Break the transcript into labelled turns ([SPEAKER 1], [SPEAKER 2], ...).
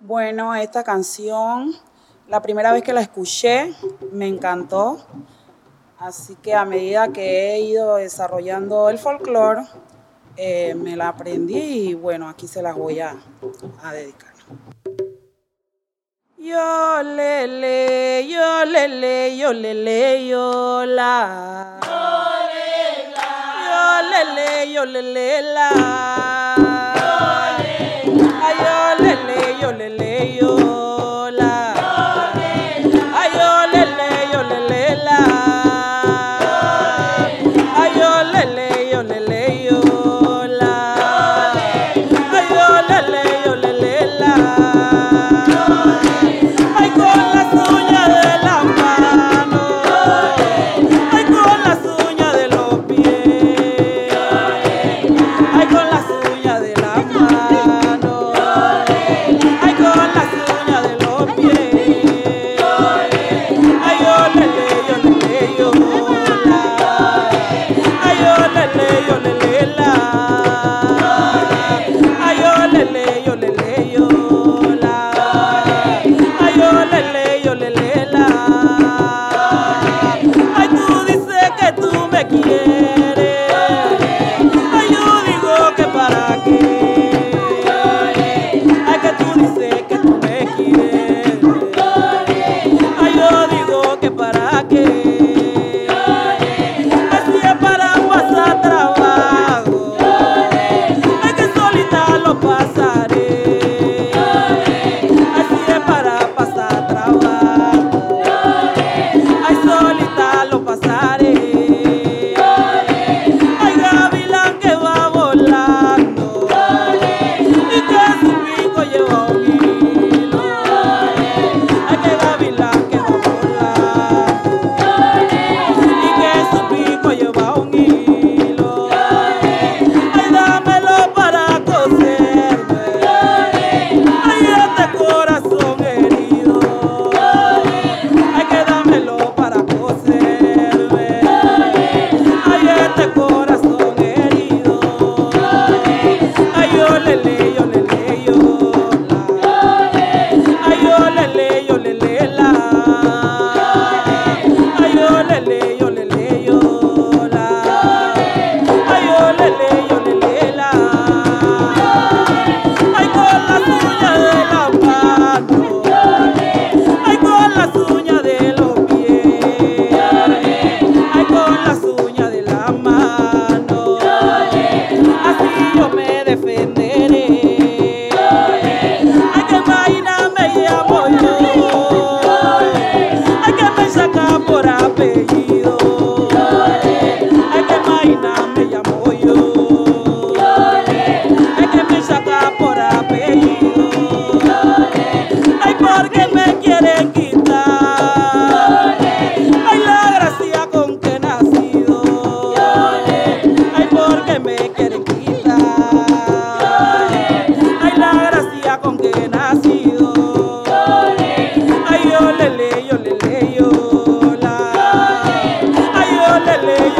[SPEAKER 1] Bueno, esta canción, la primera vez que la escuché, me encantó. Así que a medida que he ido desarrollando el folclore, eh, me la aprendí y bueno, aquí se las voy a, dedicar. Yo le le, yo le le, yo le le, yo la. Yo le le, yo le le la. Yo le le. yeah. Lord. Hallelujah.